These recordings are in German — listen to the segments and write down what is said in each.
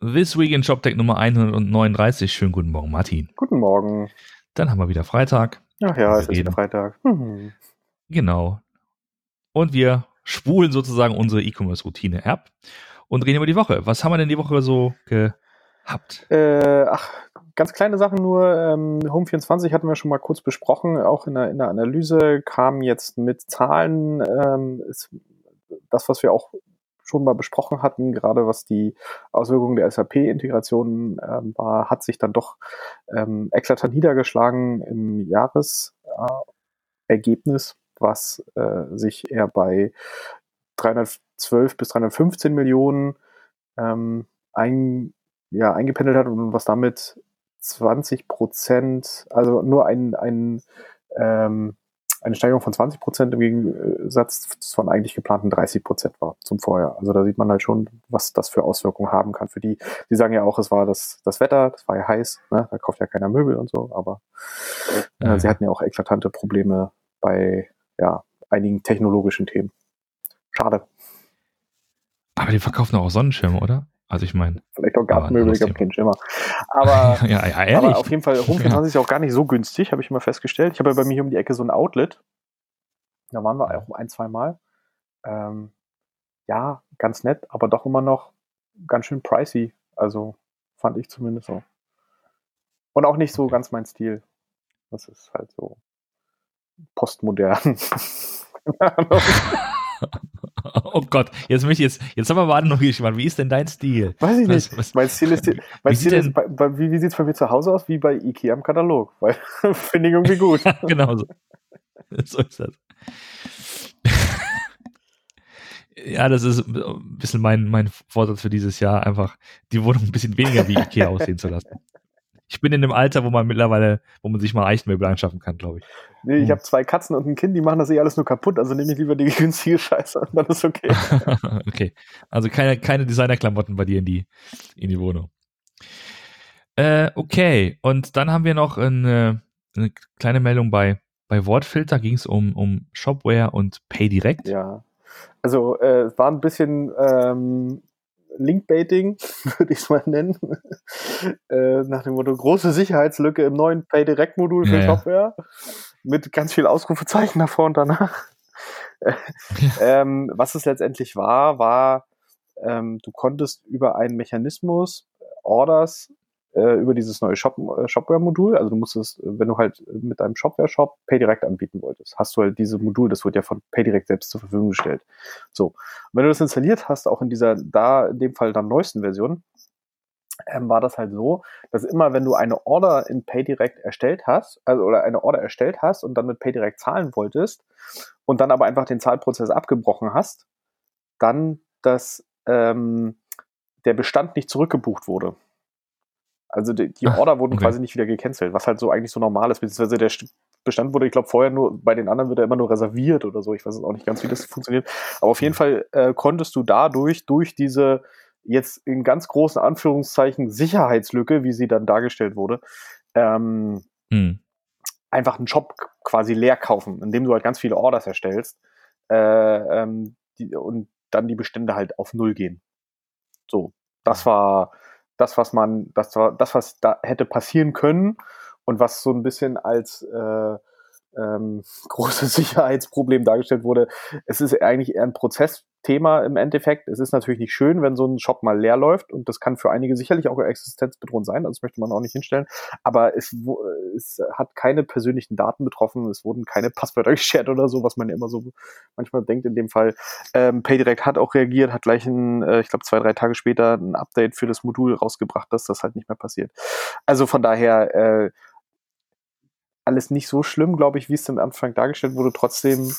This Week in ShopTech Nummer 139. Schönen guten Morgen, Martin. Guten Morgen. Dann haben wir wieder Freitag. Ach ja, es ist wieder reden. Freitag. Hm. Genau. Und wir spulen sozusagen unsere E-Commerce-Routine ab und reden über die Woche. Was haben wir denn die Woche so gehabt? Äh, ach, ganz kleine Sachen nur. Ähm, Home24 hatten wir schon mal kurz besprochen. Auch in der, in der Analyse kam jetzt mit Zahlen. Ähm, ist das, was wir auch schon mal besprochen hatten, gerade was die Auswirkungen der SAP-Integration ähm, war, hat sich dann doch ähm, eklatant niedergeschlagen im Jahresergebnis, äh, was äh, sich eher bei 312 bis 315 Millionen ähm, ein, ja, eingependelt hat und was damit 20 Prozent, also nur ein, ein ähm, eine Steigerung von 20 Prozent im Gegensatz von eigentlich geplanten 30 Prozent war zum Vorjahr. Also da sieht man halt schon, was das für Auswirkungen haben kann für die. Die sagen ja auch, es war das, das Wetter, das war ja heiß, ne? da kauft ja keiner Möbel und so, aber äh, sie hatten ja auch eklatante Probleme bei ja, einigen technologischen Themen. Schade. Aber die verkaufen doch auch Sonnenschirme, oder? Also ich meine, Vielleicht auch Gartenmöbel, ich habe keinen Schimmer. Aber ja, ja, ehrlich. Aber auf jeden Fall, Home 24 ist auch gar nicht so günstig, habe ich immer festgestellt. Ich habe ja bei mir hier um die Ecke so ein Outlet. Da waren wir auch ein, zwei Mal. Ähm, ja, ganz nett, aber doch immer noch ganz schön pricey. Also fand ich zumindest so. Und auch nicht so Okay. ganz mein Stil. Das ist halt so postmodern. oh Gott, jetzt mich jetzt, jetzt haben wir aber noch gespannt. Wie ist denn dein Stil? Weiß ich Was- nicht. was- mein Stil ist, mein wie Stil sieht ist bei, bei, wie, wie sieht es bei mir zu Hause aus? Wie bei Ikea im Katalog. Weil finde ich irgendwie gut. genau so. so ist das. ja, das ist ein bisschen mein, mein Vorsatz für dieses Jahr, einfach die Wohnung ein bisschen weniger wie Ikea aussehen zu lassen. Ich bin in einem Alter, wo man mittlerweile, wo man sich mal Eichtmöbel anschaffen kann, glaube ich. Nee, ich Hm. habe zwei Katzen und ein Kind, die machen das eh alles nur kaputt. Also nehme ich lieber die günstige Scheiße und dann ist okay. okay. Also keine, keine Designerklamotten bei dir in die, in die Wohnung. Äh, okay. Und dann haben wir noch eine, eine kleine Meldung bei, bei Wortfilter. Ging es um, um Shopware und PayDirect. Ja. Also äh, es war ein bisschen ähm, Linkbaiting, würde ich es mal nennen. äh, nach dem Motto, große Sicherheitslücke im neuen Pay-Direct-Modul für Ja, ja. Shopware. Mit ganz viel Ausrufezeichen davor und danach. ähm, was es letztendlich war, war, ähm, du konntest über einen Mechanismus Orders äh, über dieses neue Shop, äh, Shopware-Modul, also du musstest, äh, wenn du halt mit deinem Shopware-Shop PayDirect anbieten wolltest, hast du halt dieses Modul, das wird ja von PayDirect selbst zur Verfügung gestellt. So, und wenn du das installiert hast, auch in dieser, da in dem Fall dann neuesten Version, ähm, war das halt so, dass immer, wenn du eine Order in PayDirect erstellt hast, also oder eine Order erstellt hast und dann mit PayDirect zahlen wolltest und dann aber einfach den Zahlprozess abgebrochen hast, dann das ähm, der Bestand nicht zurückgebucht wurde. Also die, die Ah, Order wurden okay. quasi nicht wieder gecancelt, was halt so eigentlich so normal ist, beziehungsweise der St- Bestand wurde, ich glaube, vorher nur, bei den anderen wird er immer nur reserviert oder so. Ich weiß jetzt auch nicht ganz, wie das funktioniert. Aber auf jeden Fall äh, konntest du dadurch, durch diese jetzt in ganz großen Anführungszeichen Sicherheitslücke, wie sie dann dargestellt wurde, ähm, Hm. einfach einen Shop quasi leer kaufen, indem du halt ganz viele Orders erstellst äh, ähm, die, und dann die Bestände halt auf Null gehen. So, das war das, was man, das das, was da hätte passieren können und was so ein bisschen als äh, ähm, großes Sicherheitsproblem dargestellt wurde. Es ist eigentlich eher ein Prozessthema im Endeffekt. Es ist natürlich nicht schön, wenn so ein Shop mal leer läuft und das kann für einige sicherlich auch existenzbedrohend sein, also das möchte man auch nicht hinstellen. Aber es, es hat keine persönlichen Daten betroffen, es wurden keine Passwörter geshared oder so, was man ja immer so manchmal denkt in dem Fall. Ähm, PayDirect hat auch reagiert, hat gleich, ein, äh, ich glaube, zwei, drei Tage später ein Update für das Modul rausgebracht, dass das halt nicht mehr passiert. Also von daher, äh, alles nicht so schlimm, glaube ich, wie es am Anfang dargestellt wurde, trotzdem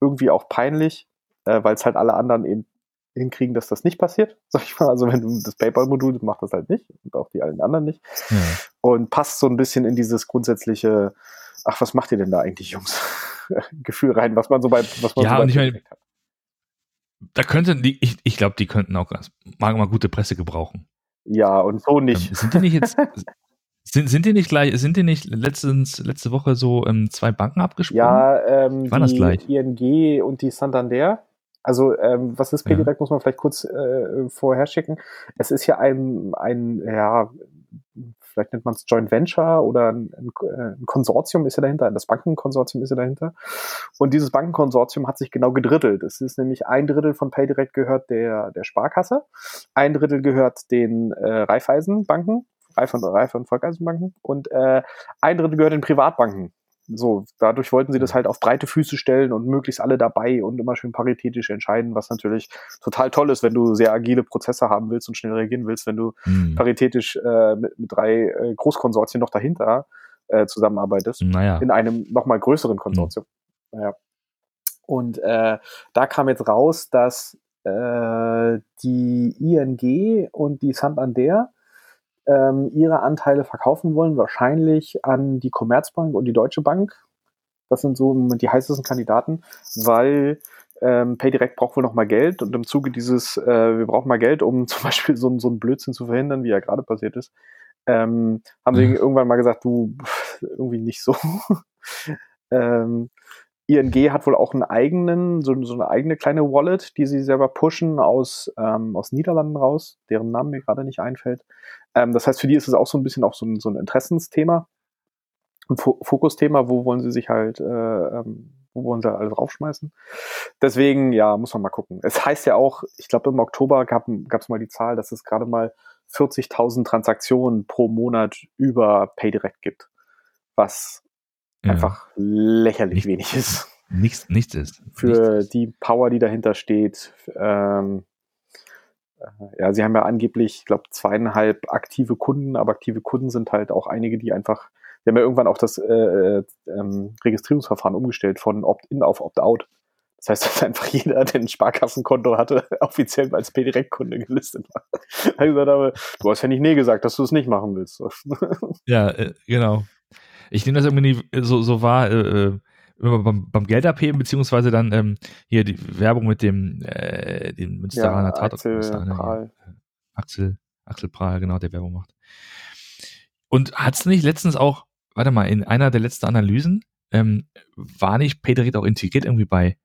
irgendwie auch peinlich, äh, weil es halt alle anderen eben hinkriegen, dass das nicht passiert, sag ich mal. Also wenn du das PayPal-Modul macht das halt nicht und auch die allen anderen nicht. Ja. Und passt so ein bisschen in dieses grundsätzliche, ach, was macht ihr denn da eigentlich, Jungs? Gefühl rein, was man so bei, was man Ja, so bei und ich meine. Da könnten die, ich, ich glaube, die könnten auch ganz, mal, mal gute Presse gebrauchen. Ja, und so nicht. Ähm, sind die nicht jetzt, sind, sind die nicht gleich, sind die nicht letztens, letzte Woche so ähm, zwei Banken abgesprungen? Ja, ähm, War das die gleich? ING und die Santander Also ähm, was ist PayDirect, ja. muss man vielleicht kurz äh, vorher schicken. Es ist ja ein, ein ja, vielleicht nennt man es Joint Venture oder ein, ein, Konsortium ist ja dahinter, das Bankenkonsortium ist ja dahinter. Und dieses Bankenkonsortium hat sich genau gedrittelt. Es ist nämlich ein Drittel von PayDirect gehört der, der Sparkasse, ein Drittel gehört den äh, Raiffeisenbanken, und, Reif und Volkseisenbanken und äh, ein Drittel gehört den Privatbanken. So, dadurch wollten sie das halt auf breite Füße stellen und möglichst alle dabei und immer schön paritätisch entscheiden, was natürlich total toll ist, wenn du sehr agile Prozesse haben willst und schnell reagieren willst, wenn du mhm. paritätisch äh, mit, mit drei äh, Großkonsortien noch dahinter äh, zusammenarbeitest. Naja. In einem nochmal größeren Konsortium. Mhm. Naja. Und äh, da kam jetzt raus, dass äh, die ING und die Santander ähm, ihre Anteile verkaufen wollen, wahrscheinlich an die Commerzbank und die Deutsche Bank. Das sind so die heißesten Kandidaten, weil ähm, PayDirect braucht wohl noch mal Geld und im Zuge dieses, äh, wir brauchen mal Geld, um zum Beispiel so, so einen Blödsinn zu verhindern, wie er gerade passiert ist, ähm, haben sie mhm. irgendwann mal gesagt, du, irgendwie nicht so. ähm, ING hat wohl auch einen eigenen, so, so, eine eigene kleine Wallet, die sie selber pushen aus, ähm, aus Niederlanden raus, deren Namen mir gerade nicht einfällt. Ähm, das heißt, für die ist es auch so ein bisschen auch so ein, so ein Interessensthema, ein Fokusthema, wo wollen sie sich halt, äh, ähm, wo wollen sie alles raufschmeißen. Deswegen, ja, muss man mal gucken. Es heißt ja auch, ich glaube im Oktober gab es mal die Zahl, dass es gerade mal 40.000 Transaktionen pro Monat über PayDirect gibt, was ja. einfach lächerlich Nicht, wenig ist. Nichts, nichts ist. Für nichts. die Power, die dahinter steht. Ähm, äh, ja, sie haben ja angeblich, ich glaube, zweieinhalb aktive Kunden, aber aktive Kunden sind halt auch einige, die einfach, wir haben ja irgendwann auch das äh, äh, ähm, Registrierungsverfahren umgestellt von Opt-in auf Opt-out. Das heißt, dass einfach jeder, der ein Sparkassenkonto hatte, offiziell als P-Direkt-Kunde gelistet war. Also, aber, du hast ja nicht Nee gesagt, dass du es nicht machen willst. ja, äh, genau. Ich nehme das irgendwie so, so wahr, äh, äh, beim, beim Geld abheben, beziehungsweise dann ähm, hier die Werbung mit dem, äh, dem Münsteraner ja, Axel Prahl. Axel, Axel Prahl, genau, der Werbung macht. Und hat es nicht letztens auch, warte mal, in einer der letzten Analysen, ähm, war nicht Pedrit auch integriert irgendwie bei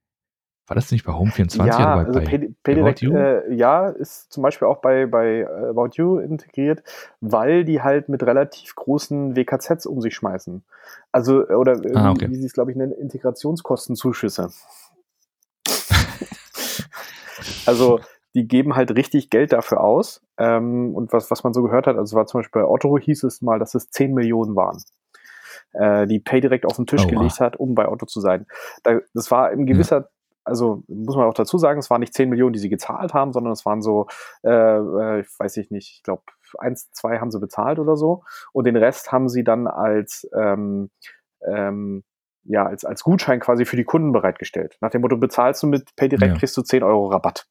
war das nicht bei Home24 ja, oder bei, also bei Pedirect, äh, ja, ist zum Beispiel auch bei, bei äh, About You integriert, weil die halt mit relativ großen WKZs um sich schmeißen. Also, oder äh, ah, okay. wie, wie sie es, glaube ich, nennen, Integrationskostenzuschüsse. also, die geben halt richtig Geld dafür aus. Ähm, und was, was man so gehört hat, also war zum Beispiel bei Otto hieß es mal, dass es 10 Millionen waren äh, die PayDirect auf den Tisch oh, gelegt hat, um bei Otto zu sein. Da, das war in gewisser also muss man auch dazu sagen, es waren nicht 10 Millionen, die sie gezahlt haben, sondern es waren so, äh, äh, ich weiß ich nicht, ich glaube, eins, zwei haben sie bezahlt oder so. Und den Rest haben sie dann als, ähm, ähm, ja, als, als Gutschein quasi für die Kunden bereitgestellt. Nach dem Motto, bezahlst du mit PayDirect, ja. kriegst du 10 Euro Rabatt.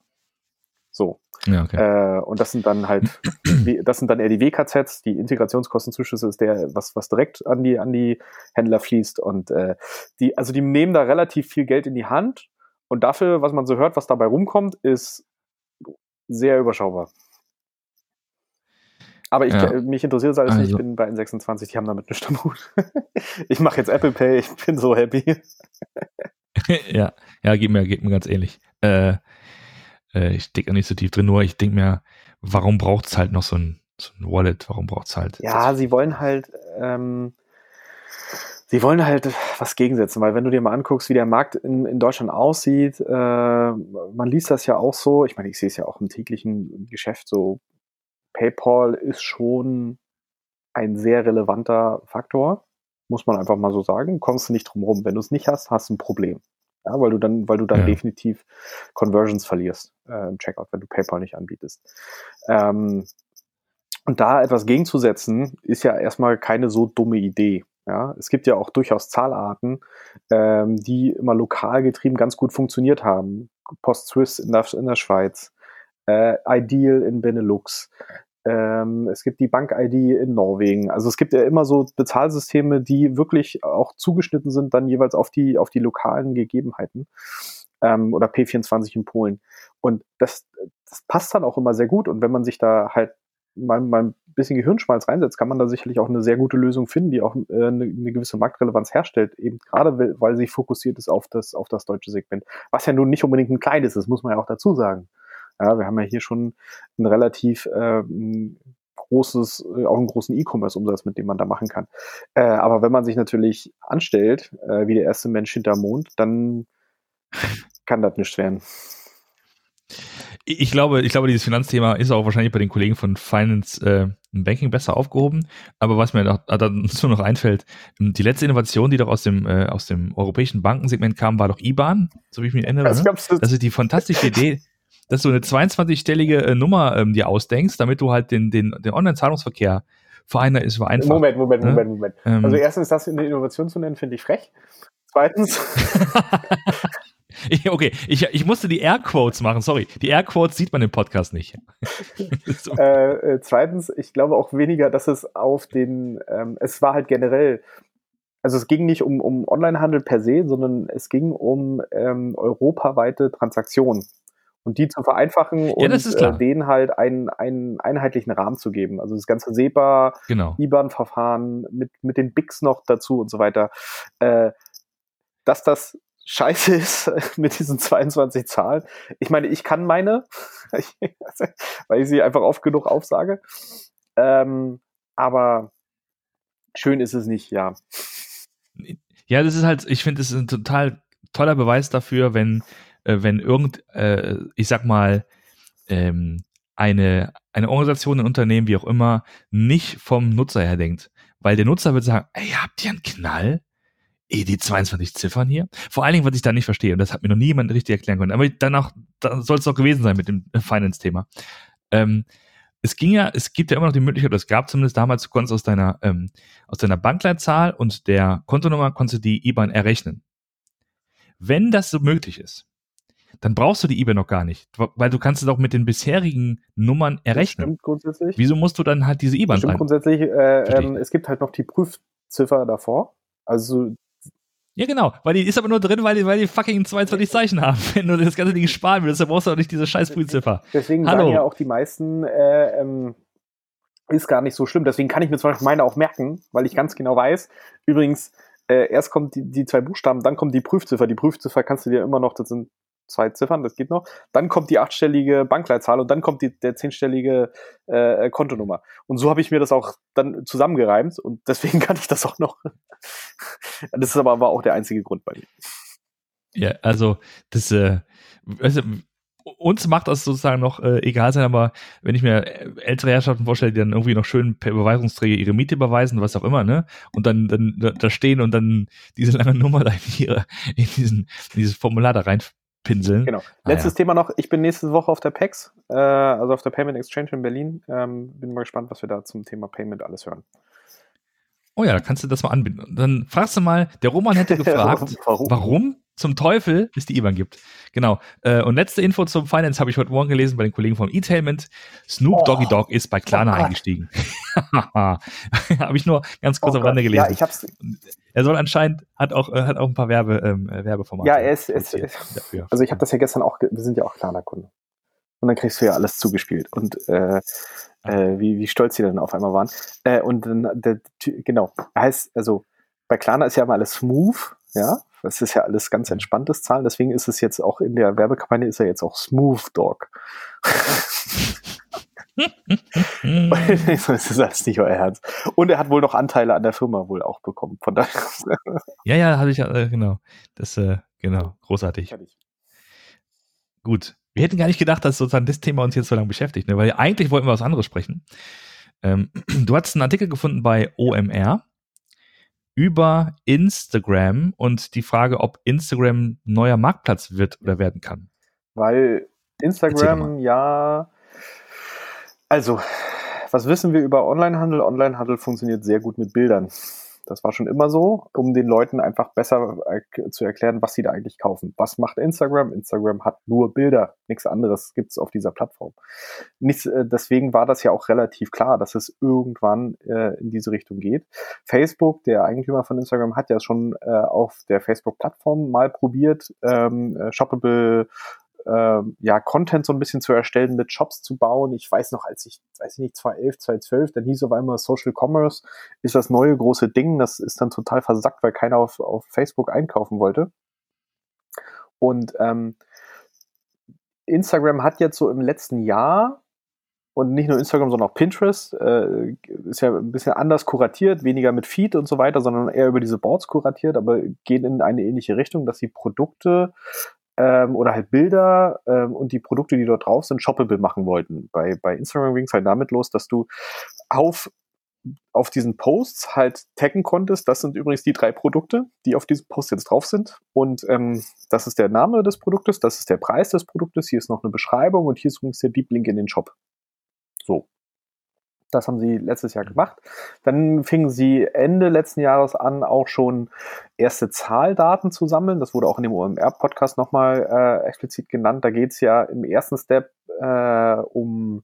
So. Ja, okay. äh, und das sind dann halt, das sind dann eher die WKZs, die Integrationskostenzuschüsse ist der, was, was direkt an die, an die Händler fließt. Und äh, die, also die nehmen da relativ viel Geld in die Hand und dafür, was man so hört, was dabei rumkommt, ist sehr überschaubar. Aber ich, ja. mich interessiert es alles also. nicht. Ich bin bei N26, die haben damit nichts am Hut. ich mache jetzt Apple Pay, ich bin so happy. ja, ja, geht mir, geht mir ganz ähnlich. Äh, äh, ich denke nicht so tief drin, nur ich denke mir, warum braucht es halt noch so ein, so ein Wallet? Warum braucht es halt? Ja, sie wollen halt, ähm, sie wollen halt was gegensetzen, weil wenn du dir mal anguckst, wie der Markt in, in Deutschland aussieht, äh, man liest das ja auch so, ich meine, ich sehe es ja auch im täglichen Geschäft so, PayPal ist schon ein sehr relevanter Faktor, muss man einfach mal so sagen, kommst du nicht drum rum. Wenn du es nicht hast, hast du ein Problem. Ja, weil du dann, weil du dann ja. definitiv Conversions verlierst äh, im Checkout, wenn du PayPal nicht anbietest. Ähm, und da etwas gegenzusetzen, ist ja erstmal keine so dumme Idee. Ja, es gibt ja auch durchaus Zahlarten, ähm, die immer lokal getrieben ganz gut funktioniert haben. Post Swiss in der, in der Schweiz, äh, Ideal in Benelux. Ähm, es gibt die Bank-ID in Norwegen. Also es gibt ja immer so Bezahlsysteme, die wirklich auch zugeschnitten sind dann jeweils auf die, auf die lokalen Gegebenheiten. Ähm, oder P24 in Polen. Und das, das passt dann auch immer sehr gut. Und wenn man sich da halt mal, mal bisschen Gehirnschmalz reinsetzt, kann man da sicherlich auch eine sehr gute Lösung finden, die auch äh, eine, eine gewisse Marktrelevanz herstellt, eben gerade weil sie fokussiert ist auf das, auf das deutsche Segment. Was ja nun nicht unbedingt ein kleines ist, muss man ja auch dazu sagen. Ja, wir haben ja hier schon ein relativ äh, großes, auch einen großen E-Commerce-Umsatz, mit dem man da machen kann. Äh, aber wenn man sich natürlich anstellt, äh, wie der erste Mensch hinterm Mond, dann kann das nicht werden ich glaube, ich glaube, dieses Finanzthema ist auch wahrscheinlich bei den Kollegen von Finance äh, Banking besser aufgehoben. Aber was mir da, dazu noch einfällt, die letzte Innovation, die doch aus dem, äh, aus dem europäischen Bankensegment kam, war doch IBAN, so wie ich mich erinnere. Das, ne? das ist die fantastische Idee, dass du eine 22-stellige äh, Nummer ähm, dir ausdenkst, damit du halt den, den, den Online-Zahlungsverkehr vereinfacht ist einfach. Moment, Moment, ne? Moment, Moment. Ähm, also erstens, das in der Innovation zu nennen, finde ich frech. Zweitens, okay, ich, ich musste die Airquotes machen, sorry. Die Airquotes sieht man im Podcast nicht. so. äh, äh, zweitens, ich glaube auch weniger, dass es auf den, ähm, es war halt generell, also es ging nicht um, um Onlinehandel per se, sondern es ging um ähm, europaweite Transaktionen. Und die zu vereinfachen und ja, äh, denen halt einen, einen einheitlichen Rahmen zu geben. Also das ganze SEPA, genau. IBAN-Verfahren mit, mit den BICs noch dazu und so weiter. Äh, dass das scheiße ist mit diesen 22 Zahlen. Ich meine, ich kann meine, weil ich sie einfach oft genug aufsage. Ähm, aber schön ist es nicht, ja. Ja, das ist halt, ich finde, das ist ein total toller Beweis dafür, wenn, äh, wenn irgend, äh, ich sag mal, ähm, eine, eine Organisation, ein Unternehmen, wie auch immer, nicht vom Nutzer her denkt. Weil der Nutzer wird sagen, ey, habt ihr einen Knall? Eh die 22 Ziffern hier. Vor allen Dingen, was ich da nicht verstehe, und das hat mir noch nie jemand richtig erklären können, aber danach da soll es doch gewesen sein mit dem Finance-Thema. Ähm, es ging ja, es gibt ja immer noch die Möglichkeit, es gab zumindest damals, du konntest aus deiner, ähm, aus deiner Bankleitzahl und der Kontonummer konntest du die IBAN errechnen. Wenn das so möglich ist, dann brauchst du die IBAN noch gar nicht, weil du kannst es auch mit den bisherigen Nummern errechnen. Das stimmt grundsätzlich. Wieso musst du dann halt diese IBAN das Stimmt grundsätzlich, äh, ähm, es gibt halt noch die Prüfziffer davor. Also ja, genau, weil die ist aber nur drin, weil die, weil die fucking 22 Zeichen haben. Wenn du das ganze Ding sparen willst, dann brauchst du auch nicht diese scheiß Frühziffer. Deswegen Hallo. sagen ja auch die meisten, äh, ähm, ist gar nicht so schlimm. Deswegen kann ich mir zum Beispiel meine auch merken, weil ich ganz genau weiß, übrigens, äh, erst kommt die, die zwei Buchstaben, dann kommt die Prüfziffer. Die Prüfziffer kannst du dir immer noch, das sind zwei Ziffern, das geht noch. Dann kommt die achtstellige Bankleitzahl und dann kommt die, der zehnstellige äh, Kontonummer. Und so habe ich mir das auch dann zusammengereimt und deswegen kann ich das auch noch. das ist aber, aber auch der einzige Grund bei mir. Ja, also das, äh, also, uns macht das sozusagen noch äh, egal sein, aber wenn ich mir ältere Herrschaften vorstelle, die dann irgendwie noch schön per Überweisungsträger ihre Miete überweisen, was auch immer, ne? Und dann, dann da stehen und dann diese lange Nummer da in, ihre, in, diesen, in dieses Formular da rein pinseln. Genau. Ah, Letztes ja. Thema noch. Ich bin nächste Woche auf der PEX, äh, also auf der Payment Exchange in Berlin. Ähm, bin mal gespannt, was wir da zum Thema Payment alles hören. Oh ja, da kannst du das mal anbinden. Dann fragst du mal, der Roman hätte gefragt, warum? warum zum Teufel es die IBAN gibt. Genau. Äh, und letzte Info zum Finance habe ich heute Morgen gelesen bei den Kollegen von E-Tainment. Snoop oh. Doggy Dog ist bei Klarna oh eingestiegen. habe ich nur ganz kurz oh am Rande gelesen. Ja, ich hab's. Er soll anscheinend, hat auch, äh, hat auch ein paar Werbe, ähm, äh, Werbeformate. Ja, er ist, ist, ist also ich habe das ja gestern auch, wir sind ja auch Klarna-Kunden. Und dann kriegst du ja alles zugespielt. Und äh, äh, wie, wie stolz die dann auf einmal waren. Äh, und dann, der, genau, heißt, also bei Klarna ist ja immer alles smooth, ja. Das ist ja alles ganz entspanntes Zahlen. Deswegen ist es jetzt auch in der Werbekampagne ist er jetzt auch Smooth Dog. das ist alles nicht euer Herz. Und er hat wohl noch Anteile an der Firma wohl auch bekommen. Von daher. ja, ja, hatte ich, äh, genau. Das, äh, genau, großartig. Gut. Wir hätten gar nicht gedacht, dass sozusagen das Thema uns jetzt so lange beschäftigt, ne? weil eigentlich wollten wir was anderes sprechen. Ähm, du hast einen Artikel gefunden bei OMR über Instagram und die Frage, ob Instagram neuer Marktplatz wird oder werden kann. Weil Instagram ja, also, was wissen wir über Onlinehandel? Onlinehandel funktioniert sehr gut mit Bildern. Das war schon immer so, um den Leuten einfach besser äh, zu erklären, was sie da eigentlich kaufen. Was macht Instagram? Instagram hat nur Bilder, nichts anderes gibt's auf dieser Plattform. Nichts, äh, deswegen war das ja auch relativ klar, dass es irgendwann äh, in diese Richtung geht. Facebook, der Eigentümer von Instagram, hat ja schon äh, auf der Facebook-Plattform mal probiert, ähm, äh, shoppable äh, ja, Content so ein bisschen zu erstellen, mit Shops zu bauen. Ich weiß noch, als ich, weiß ich nicht, 2011, 2012, dann hieß auf einmal Social Commerce ist das neue große Ding. Das ist dann total versackt, weil keiner auf, auf Facebook einkaufen wollte. Und ähm, Instagram hat jetzt so im letzten Jahr und nicht nur Instagram, sondern auch Pinterest äh, ist ja ein bisschen anders kuratiert, weniger mit Feed und so weiter, sondern eher über diese Boards kuratiert, aber gehen in eine ähnliche Richtung, dass sie Produkte ähm, oder halt Bilder ähm, und die Produkte, die dort drauf sind, shoppable machen wollten. Bei, bei Instagram ging es halt damit los, dass du auf auf diesen Posts halt taggen konntest. Das sind übrigens die drei Produkte, die auf diesem Post jetzt drauf sind. Und ähm, das ist der Name des Produktes, das ist der Preis des Produktes, hier ist noch eine Beschreibung und hier ist übrigens der Deep Link in den Shop. So. Das haben sie letztes Jahr gemacht. Dann fingen sie Ende letzten Jahres an, auch schon erste Zahldaten zu sammeln. Das wurde auch in dem OMR-Podcast nochmal äh, explizit genannt. Da geht es ja im ersten Step äh, um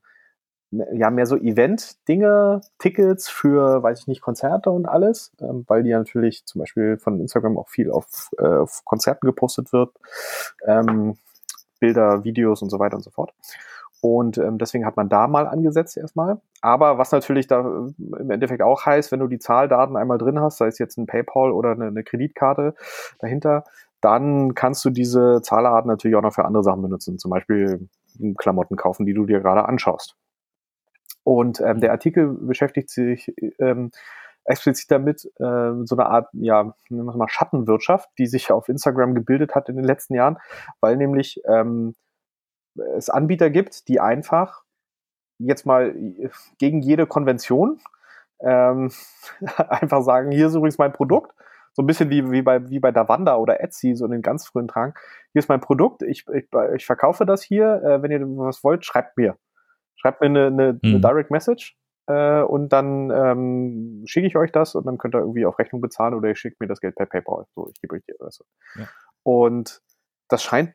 ja mehr so Event-Dinge, Tickets für, weiß ich nicht, Konzerte und alles, ähm, weil die ja natürlich zum Beispiel von Instagram auch viel auf, äh, auf Konzerten gepostet wird, ähm, Bilder, Videos und so weiter und so fort. Und ähm, deswegen hat man da mal angesetzt erstmal. Aber was natürlich da äh, im Endeffekt auch heißt, wenn du die Zahldaten einmal drin hast, sei es jetzt ein PayPal oder eine, eine Kreditkarte dahinter, dann kannst du diese Zahlarten natürlich auch noch für andere Sachen benutzen. Zum Beispiel Klamotten kaufen, die du dir gerade anschaust. Und ähm, der Artikel beschäftigt sich ähm, explizit damit, äh, so eine Art, ja, nennen wir mal Schattenwirtschaft, die sich auf Instagram gebildet hat in den letzten Jahren, weil nämlich ähm, es Anbieter gibt, die einfach jetzt mal gegen jede Konvention ähm, einfach sagen, hier ist übrigens mein Produkt. So ein bisschen wie, wie, bei, wie bei Davanda oder Etsy, so in den ganz frühen Tagen. Hier ist mein Produkt, ich, ich, ich verkaufe das hier. Äh, wenn ihr was wollt, schreibt mir. Schreibt mir eine, eine, eine mhm. Direct Message äh, und dann ähm, schicke ich euch das und dann könnt ihr irgendwie auf Rechnung bezahlen oder ihr schickt mir das Geld per PayPal. So, ich gebe euch die Adresse. Ja. Und das scheint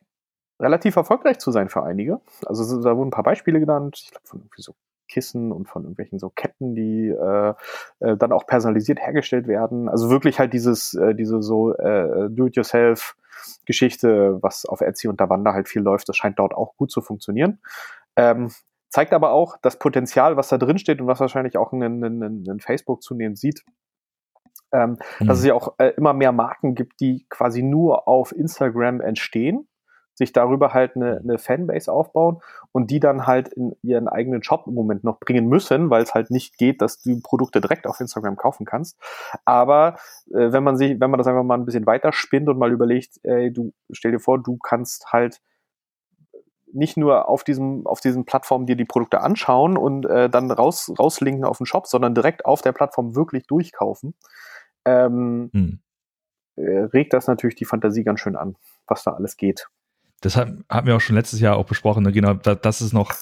relativ erfolgreich zu sein für einige. Also da wurden ein paar Beispiele genannt, ich glaube von irgendwie so Kissen und von irgendwelchen so Ketten, die äh, äh, dann auch personalisiert hergestellt werden. Also wirklich halt dieses, äh, diese so äh, Do-it-yourself Geschichte, was auf Etsy und Davanda halt viel läuft, das scheint dort auch gut zu funktionieren. Ähm, zeigt aber auch das Potenzial, was da drin steht und was wahrscheinlich auch ein, ein, ein Facebook zunehmend sieht, ähm, mhm. dass es ja auch äh, immer mehr Marken gibt, die quasi nur auf Instagram entstehen sich darüber halt eine, eine Fanbase aufbauen und die dann halt in ihren eigenen Shop im Moment noch bringen müssen, weil es halt nicht geht, dass du Produkte direkt auf Instagram kaufen kannst. Aber äh, wenn man sich, wenn man das einfach mal ein bisschen weiter spinnt und mal überlegt, ey, du stell dir vor, du kannst halt nicht nur auf diesem auf diesen Plattformen dir die Produkte anschauen und äh, dann raus rauslinken auf den Shop, sondern direkt auf der Plattform wirklich durchkaufen. Ähm, hm. äh, regt das natürlich die Fantasie ganz schön an, was da alles geht. Das hat, haben wir auch schon letztes Jahr auch besprochen, ne? genau, da, dass es noch,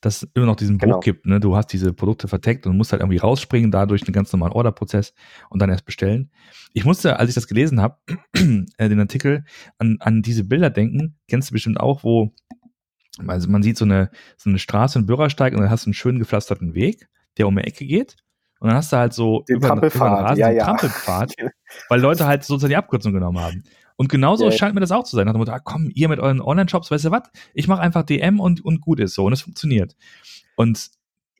dass es immer noch diesen Bruch genau. gibt, ne? Du hast diese Produkte verteckt und musst halt irgendwie rausspringen, dadurch einen ganz normalen Orderprozess und dann erst bestellen. Ich musste, als ich das gelesen habe, äh, den Artikel, an, an diese Bilder denken, kennst du bestimmt auch, wo also man sieht so eine, so eine Straße, einen Bürgersteig und dann hast du einen schön gepflasterten Weg, der um die Ecke geht. Und dann hast du halt so den über, über den Rasen ja, ja. Trampelpfad, weil Leute halt sozusagen die Abkürzung genommen haben. Und genauso yeah. scheint mir das auch zu sein. Nach dem Motto, ah, komm, ihr mit euren Online-Shops, weißt du was? Ich mache einfach DM und, und gut ist so und es funktioniert. Und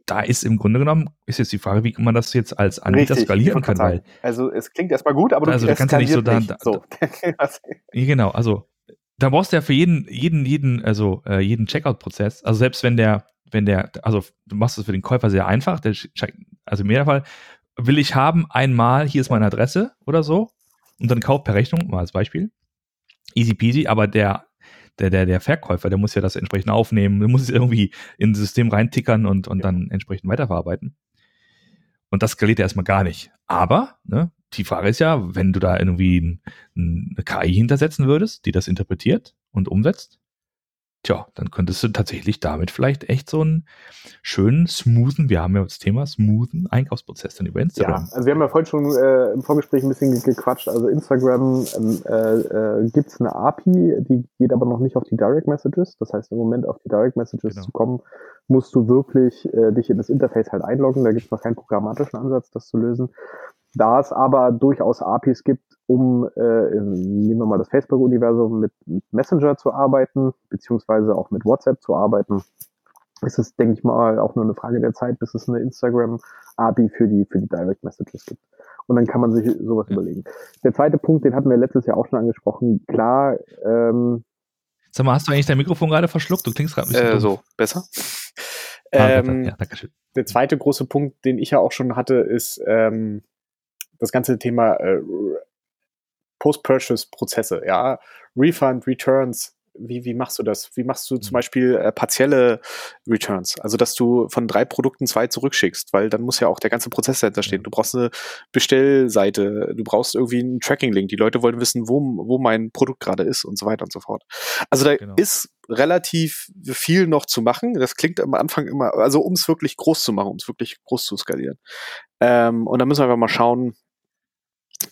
da ist im Grunde genommen, ist jetzt die Frage, wie man das jetzt als Anbieter Richtig, skalieren kann. Weil, also es klingt erstmal gut, aber du, also, du kannst ja nicht so da, da, so. genau, also da brauchst du ja für jeden, jeden, jeden, also äh, jeden Checkout-Prozess, also selbst wenn der, wenn der, also du machst es für den Käufer sehr einfach, der, also im Fall will ich haben einmal, hier ist meine Adresse oder so, und dann kauft per Rechnung, mal als Beispiel. Easy peasy, aber der, der, der, der Verkäufer, der muss ja das entsprechend aufnehmen, der muss es irgendwie in das System reintickern und, und dann entsprechend weiterverarbeiten. Und das skaliert ja erstmal gar nicht. Aber, ne, die Frage ist ja, wenn du da irgendwie eine KI hintersetzen würdest, die das interpretiert und umsetzt, tja, dann könntest du tatsächlich damit vielleicht echt so einen schönen, smoothen, wir haben ja das Thema smoothen Einkaufsprozess dann über Instagram. Ja, also wir haben ja vorhin schon äh, im Vorgespräch ein bisschen gequatscht. Also Instagram ähm, äh, äh, gibt es eine API, die geht aber noch nicht auf die Direct Messages. Das heißt, im Moment auf die Direct Messages genau. zu kommen, musst du wirklich äh, dich in das Interface halt einloggen. Da gibt es noch keinen programmatischen Ansatz, das zu lösen. Da es aber durchaus APIs gibt, um, äh, nehmen wir mal das Facebook-Universum, mit, mit Messenger zu arbeiten, beziehungsweise auch mit WhatsApp zu arbeiten, ist es, denke ich mal, auch nur eine Frage der Zeit, bis es eine Instagram-API für die, für die Direct Messages gibt. Und dann kann man sich sowas ja. überlegen. Der zweite Punkt, den hatten wir letztes Jahr auch schon angesprochen. Klar, ähm, Sag mal, hast du eigentlich dein Mikrofon gerade verschluckt? Du klingst gerade ein bisschen. Äh, so, besser. Ah, ähm, ja, danke schön. Der zweite große Punkt, den ich ja auch schon hatte, ist ähm, das ganze Thema äh, Post-Purchase-Prozesse, ja, Refund, Returns, wie, wie machst du das? Wie machst du zum mhm. Beispiel äh, partielle Returns? Also, dass du von drei Produkten zwei zurückschickst, weil dann muss ja auch der ganze Prozess dahinter stehen. Du brauchst eine Bestellseite, du brauchst irgendwie einen Tracking-Link. Die Leute wollen wissen, wo, wo mein Produkt gerade ist und so weiter und so fort. Also, da genau. ist relativ viel noch zu machen. Das klingt am Anfang immer, also um es wirklich groß zu machen, um es wirklich groß zu skalieren. Ähm, und da müssen wir einfach mal schauen,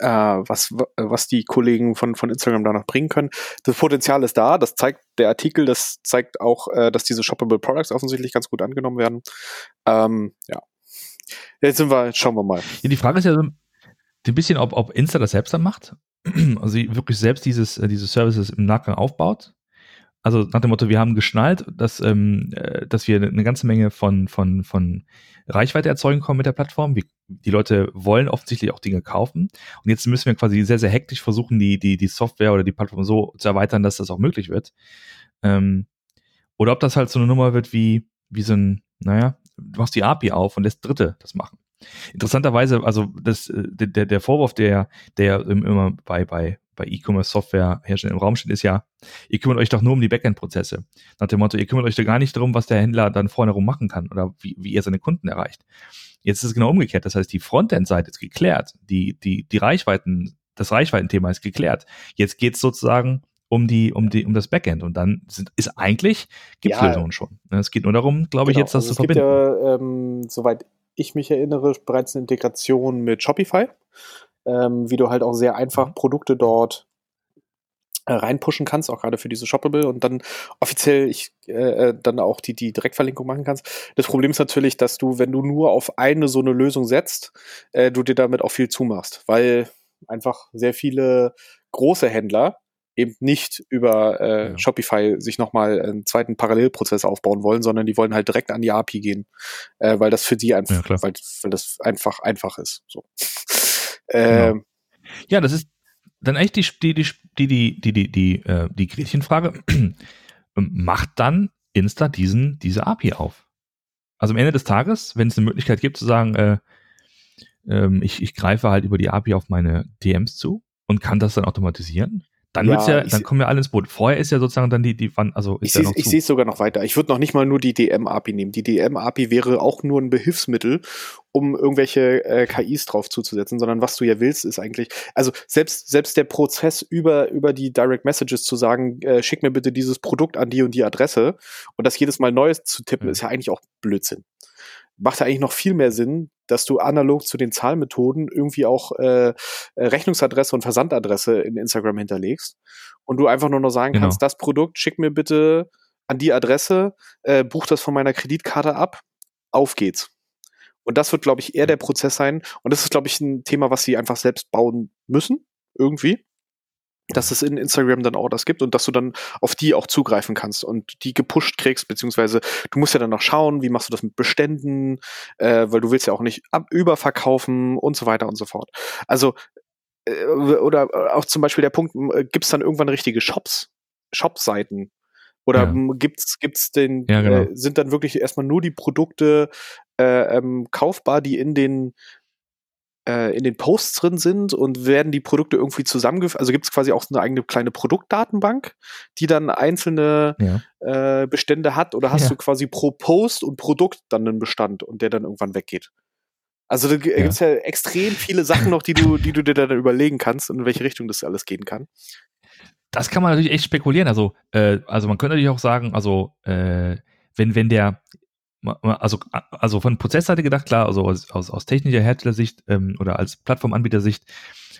äh, was, was die Kollegen von, von Instagram da noch bringen können. Das Potenzial ist da, das zeigt der Artikel, das zeigt auch, äh, dass diese Shoppable Products offensichtlich ganz gut angenommen werden. Ähm, ja. Jetzt sind wir, schauen wir mal. Ja, die Frage ist ja so ein bisschen, ob, ob Insta das selbst dann macht. Also wirklich selbst dieses, äh, diese Services im Nachgang aufbaut also nach dem Motto, wir haben geschnallt, dass, ähm, äh, dass wir eine ganze Menge von, von, von Reichweite erzeugen können mit der Plattform. Wir, die Leute wollen offensichtlich auch Dinge kaufen. Und jetzt müssen wir quasi sehr, sehr hektisch versuchen, die, die, die Software oder die Plattform so zu erweitern, dass das auch möglich wird. Ähm, oder ob das halt so eine Nummer wird wie, wie so ein, naja, du machst die API auf und lässt Dritte das machen. Interessanterweise, also das, äh, der, der Vorwurf, der, der immer bei, bei, bei E-Commerce-Software herstellen im Raum steht, ist ja, ihr kümmert euch doch nur um die Backend-Prozesse. Nach dem Motto, ihr kümmert euch doch gar nicht darum, was der Händler dann vorne rum machen kann oder wie, wie er seine Kunden erreicht. Jetzt ist es genau umgekehrt. Das heißt, die Frontend-Seite ist geklärt. Die, die, die Reichweiten, das Reichweitenthema ist geklärt. Jetzt geht es sozusagen um die, um die, um das Backend. Und dann sind, ist eigentlich, gibt es ja, Lösungen schon. Ne, es geht nur darum, glaube genau. ich, jetzt das also zu verbinden. Es gibt ja, ähm, soweit ich mich erinnere, bereits eine Integration mit Shopify ähm, wie du halt auch sehr einfach mhm. Produkte dort äh, reinpushen kannst, auch gerade für diese Shoppable und dann offiziell ich äh, äh, dann auch die, die Direktverlinkung machen kannst. Das Problem ist natürlich, dass du, wenn du nur auf eine so eine Lösung setzt, äh, du dir damit auch viel zumachst, weil einfach sehr viele große Händler eben nicht über äh, ja. Shopify sich nochmal einen zweiten Parallelprozess aufbauen wollen, sondern die wollen halt direkt an die API gehen, äh, weil das für die einfach, ja, weil, weil das einfach einfach ist. So. Genau. Ähm, ja, das ist dann echt die, die, die, die, die, die, die, äh, die Gretchenfrage. Ähm, macht dann Insta diesen, diese API auf? Also am Ende des Tages, wenn es eine Möglichkeit gibt zu sagen, äh, äh, ich, ich greife halt über die API auf meine DMs zu und kann das dann automatisieren, dann ja, wird's ja, dann kommen wir alle ins Boot. Vorher ist ja sozusagen dann die, die also ist ich sehe es sogar noch weiter. Ich würde noch nicht mal nur die DM-API nehmen. Die DM-API wäre auch nur ein Behilfsmittel, um irgendwelche äh, KIs drauf zuzusetzen, sondern was du ja willst, ist eigentlich, also selbst, selbst der Prozess über, über die Direct Messages zu sagen, äh, schick mir bitte dieses Produkt an die und die Adresse und das jedes Mal Neues zu tippen, mhm. ist ja eigentlich auch Blödsinn macht ja eigentlich noch viel mehr Sinn, dass du analog zu den Zahlmethoden irgendwie auch äh, äh, Rechnungsadresse und Versandadresse in Instagram hinterlegst und du einfach nur noch sagen genau. kannst, das Produkt schick mir bitte an die Adresse, äh, buch das von meiner Kreditkarte ab, auf geht's. Und das wird, glaube ich, eher der Prozess sein. Und das ist, glaube ich, ein Thema, was sie einfach selbst bauen müssen, irgendwie dass es in Instagram dann Orders gibt und dass du dann auf die auch zugreifen kannst und die gepusht kriegst, beziehungsweise du musst ja dann noch schauen, wie machst du das mit Beständen, äh, weil du willst ja auch nicht ab überverkaufen und so weiter und so fort. Also, äh, oder auch zum Beispiel der Punkt, äh, gibt es dann irgendwann richtige Shops, Shop-Seiten? Oder ja. gibt's, gibt's den, ja, genau. äh, sind dann wirklich erstmal nur die Produkte äh, ähm, kaufbar, die in den äh, in den Posts drin sind und werden die Produkte irgendwie zusammengeführt. Also gibt es quasi auch eine eigene kleine Produktdatenbank, die dann einzelne ja. äh, Bestände hat oder hast ja. du quasi pro Post und Produkt dann einen Bestand und der dann irgendwann weggeht. Also da gibt es ja extrem viele Sachen noch, die du, die du dir dann überlegen kannst, in welche Richtung das alles gehen kann. Das kann man natürlich echt spekulieren. Also, äh, also man könnte natürlich auch sagen, also äh, wenn, wenn der, also, also von Prozessseite gedacht, klar, also aus, aus, aus technischer Herstellersicht ähm, oder als Plattformanbietersicht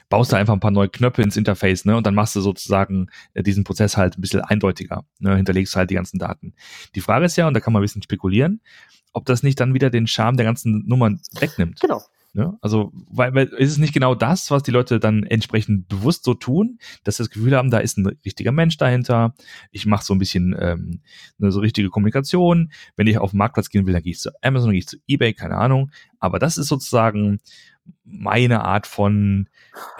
baust du einfach ein paar neue Knöpfe ins Interface, ne, und dann machst du sozusagen äh, diesen Prozess halt ein bisschen eindeutiger, ne, hinterlegst halt die ganzen Daten. Die Frage ist ja, und da kann man ein bisschen spekulieren, ob das nicht dann wieder den Charme der ganzen Nummern wegnimmt. Genau. Ne? Also, weil, weil ist es nicht genau das, was die Leute dann entsprechend bewusst so tun, dass sie das Gefühl haben, da ist ein richtiger Mensch dahinter. Ich mache so ein bisschen ähm, eine so richtige Kommunikation. Wenn ich auf den Marktplatz gehen will, dann gehe ich zu Amazon, gehe ich zu eBay, keine Ahnung. Aber das ist sozusagen meine Art von,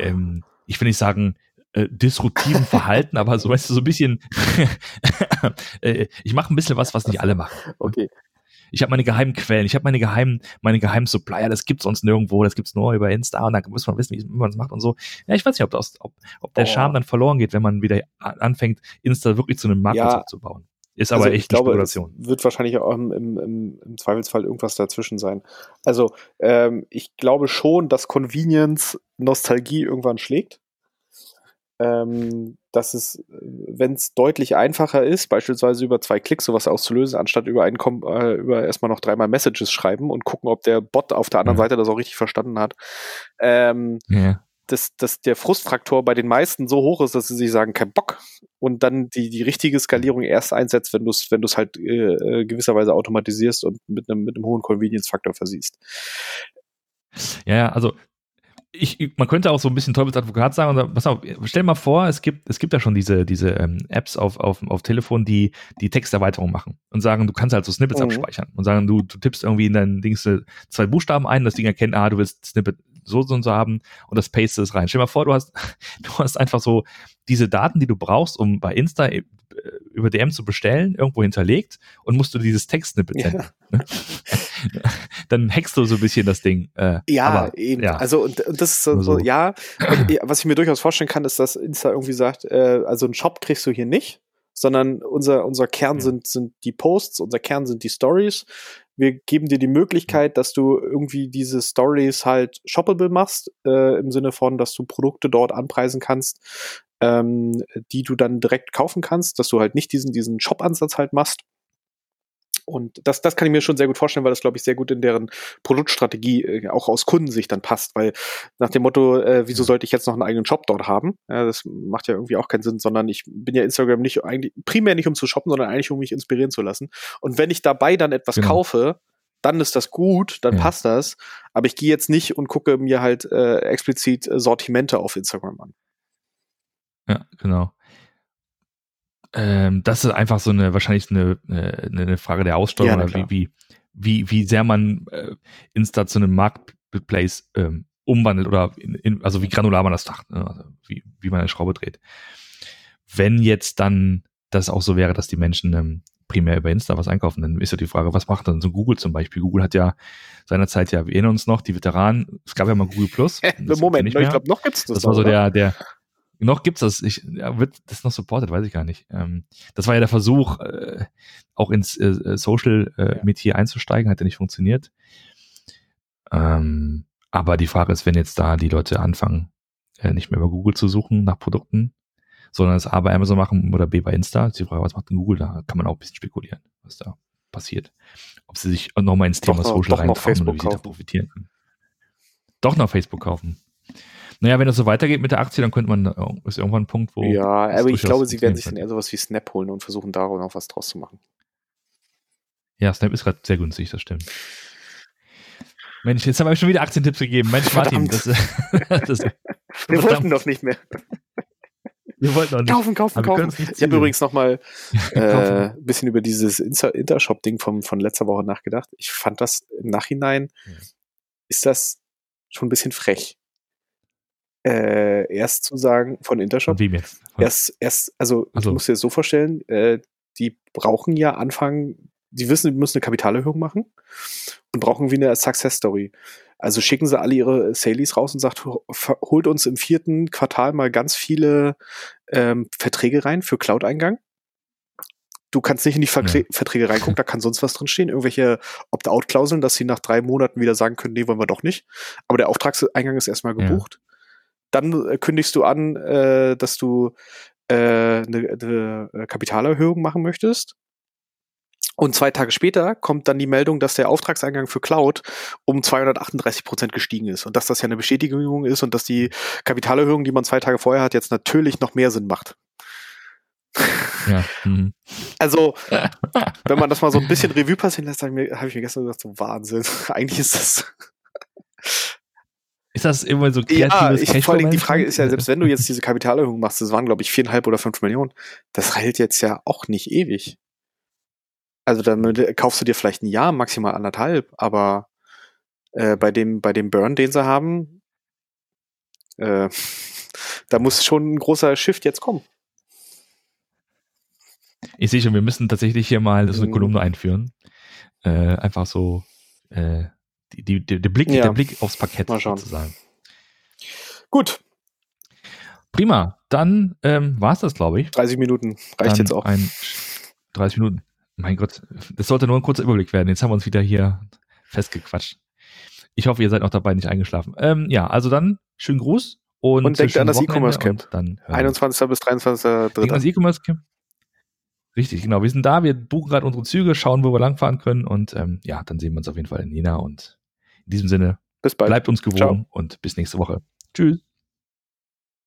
ähm, ich will nicht sagen, äh, disruptiven Verhalten, aber so weißt du, so ein bisschen, äh, ich mache ein bisschen was, was nicht alle machen. Okay ich habe meine geheimen Quellen, ich habe meine geheimen, meine geheimen Supplier, das gibt's sonst nirgendwo, das gibt's nur über Insta und dann muss man wissen, wie man es macht und so. Ja, ich weiß nicht, ob, das, ob, ob der Charme dann verloren geht, wenn man wieder anfängt, Insta wirklich zu einem Marktplatz ja. aufzubauen. Ist aber also echt eine Spekulation. Wird wahrscheinlich auch im, im, im, Zweifelsfall irgendwas dazwischen sein. Also ähm, ich glaube schon, dass Convenience Nostalgie irgendwann schlägt ähm, dass es, wenn es deutlich einfacher ist, beispielsweise über zwei Klicks sowas auszulösen, anstatt über einen äh, über erstmal noch dreimal Messages schreiben und gucken, ob der Bot auf der anderen ja. Seite das auch richtig verstanden hat. Ähm, ja. dass, dass der Frustfaktor bei den meisten so hoch ist, dass sie sich sagen, kein Bock. Und dann die, die richtige Skalierung erst einsetzt, wenn du es wenn du's halt äh, äh, gewisserweise automatisierst und mit einem mit einem hohen Convenience-Faktor versiehst. Ja, also ich, man könnte auch so ein bisschen Teufelsadvokat sagen, und, pass auf, stell mal vor, es gibt, es gibt ja schon diese, diese ähm, Apps auf, auf, auf Telefon, die die Texterweiterung machen und sagen, du kannst halt so Snippets mhm. abspeichern und sagen, du, du tippst irgendwie in dein Dings äh, zwei Buchstaben ein, das Ding erkennt, ah, du willst Snippet so, und so haben und das paste es rein. Stell mal vor, du hast, du hast einfach so diese Daten, die du brauchst, um bei Insta äh, über DM zu bestellen, irgendwo hinterlegt und musst du dieses Text-Snippet senden. Ja. Ne? Dann hackst du so ein bisschen das Ding. Äh, ja, aber, eben. Ja. Also und, und das ist so, so ja. Und, was ich mir durchaus vorstellen kann, ist, dass Insta irgendwie sagt, äh, also einen Shop kriegst du hier nicht, sondern unser, unser Kern ja. sind, sind die Posts, unser Kern sind die Stories. Wir geben dir die Möglichkeit, dass du irgendwie diese Stories halt shoppable machst, äh, im Sinne von, dass du Produkte dort anpreisen kannst, ähm, die du dann direkt kaufen kannst, dass du halt nicht diesen, diesen Shop-Ansatz halt machst. Und das, das kann ich mir schon sehr gut vorstellen, weil das, glaube ich, sehr gut in deren Produktstrategie äh, auch aus Kundensicht dann passt. Weil nach dem Motto, äh, wieso sollte ich jetzt noch einen eigenen Shop dort haben? Ja, das macht ja irgendwie auch keinen Sinn, sondern ich bin ja Instagram nicht eigentlich primär nicht um zu shoppen, sondern eigentlich um mich inspirieren zu lassen. Und wenn ich dabei dann etwas genau. kaufe, dann ist das gut, dann ja. passt das. Aber ich gehe jetzt nicht und gucke mir halt äh, explizit äh, Sortimente auf Instagram an. Ja, genau. Ähm, das ist einfach so eine, wahrscheinlich eine, eine Frage der Aussteuerung, ja, wie, wie, wie, wie sehr man äh, Insta zu einem Marketplace ähm, umwandelt oder in, in, also wie granular man das dacht, ne? also wie, wie man eine Schraube dreht. Wenn jetzt dann das auch so wäre, dass die Menschen ähm, primär über Insta was einkaufen, dann ist ja die Frage, was macht dann so Google zum Beispiel? Google hat ja seinerzeit ja, wir erinnern uns noch, die Veteranen, es gab ja mal Google Plus. Moment, ich glaube, noch gibt's das. Das war so der, der, noch gibt's das. Ich, ja, wird das noch supported? Weiß ich gar nicht. Ähm, das war ja der Versuch, äh, auch ins äh, äh Social äh, ja. Einzusteigen, hat ja nicht funktioniert. Ähm, aber die Frage ist, wenn jetzt da die Leute anfangen, äh, nicht mehr über Google zu suchen nach Produkten, sondern es A bei Amazon machen oder B bei Insta, ist die Frage, was macht denn Google? Da kann man auch ein bisschen spekulieren, was da passiert. Ob sie sich nochmal ins Thema doch, Social reintrauen oder wie sie da profitieren können. Doch noch Facebook kaufen. Naja, wenn das so weitergeht mit der Aktie, dann könnte man, äh, ist irgendwann ein Punkt, wo. Ja, aber ich glaube, sie werden sich dann eher sowas wie Snap holen und versuchen, daraus noch was draus zu machen. Ja, Snap ist gerade sehr günstig, das stimmt. Mensch, jetzt haben wir schon wieder Aktientipps gegeben. Mensch, Martin, das, das, Wir wollten doch nicht mehr. Wir wollten auch nicht. Kaufen, kaufen, kaufen. Ich habe übrigens noch mal äh, ein bisschen über dieses Intershop-Ding von letzter Woche nachgedacht. Ich fand das im Nachhinein, ja. ist das schon ein bisschen frech äh, erst zu sagen von Intershop. Wie jetzt? Erst, erst, also, also. du musst dir das so vorstellen, äh, die brauchen ja Anfang, die wissen, die müssen eine Kapitalerhöhung machen und brauchen wie eine Success Story. Also schicken sie alle ihre Salies raus und sagt, holt uns im vierten Quartal mal ganz viele ähm, Verträge rein für Cloud-Eingang. Du kannst nicht in die Verträ ja. Verträge reingucken, da kann sonst was drin stehen, irgendwelche Opt-out-Klauseln, dass sie nach drei Monaten wieder sagen können, nee, wollen wir doch nicht. Aber der Auftragseingang ist erstmal gebucht. Ja. Dann äh, kündigst du an, äh, dass du äh, eine, eine äh, Kapitalerhöhung machen möchtest. Und zwei Tage später kommt dann die Meldung, dass der Auftragseingang für Cloud um 238 Prozent gestiegen ist und dass das ja eine Bestätigung ist und dass die Kapitalerhöhung, die man zwei Tage vorher hat, jetzt natürlich noch mehr Sinn macht. Ja. Mhm. Also, wenn man das mal so ein bisschen Revue passieren lässt, habe ich, mir, hab ich mir gestern gesagt, so Wahnsinn. Eigentlich ist das Ist das immer so Ja, ich, vor allem die Frage ist ja, selbst wenn du jetzt diese Kapitalerhöhung machst, das waren, glaube ich, viereinhalb oder fünf Millionen, das hält jetzt ja auch nicht ewig. Also dann kaufst du dir vielleicht ein Jahr, maximal anderthalb, aber äh, bei dem, bei dem Burn, den sie haben, äh, da muss schon ein großer Shift jetzt kommen. Ich sehe schon, wir müssen tatsächlich hier mal so eine mhm. Kolumne einführen. Äh, einfach so äh, die, die, der, Blick, ja. der Blick aufs Parkett sozusagen. Gut. Prima. Dann ähm, war es das, glaube ich. 30 Minuten reicht Dann jetzt auch. Ein, 30 Minuten. Mein Gott, das sollte nur ein kurzer Überblick werden. Jetzt haben wir uns wieder hier festgequatscht. Ich hoffe, ihr seid noch dabei, nicht eingeschlafen. Ähm, ja, also dann schönen Gruß und, und denkt an das E-Commerce Camp. Dann 21. bis 23. Denkt an das E-Commerce Camp. Richtig, genau. Wir sind da, wir buchen gerade unsere Züge, schauen, wo wir langfahren können und ähm, ja, dann sehen wir uns auf jeden Fall in Jena und in diesem Sinne, bis bald. bleibt uns gewogen Ciao. und bis nächste Woche. Tschüss.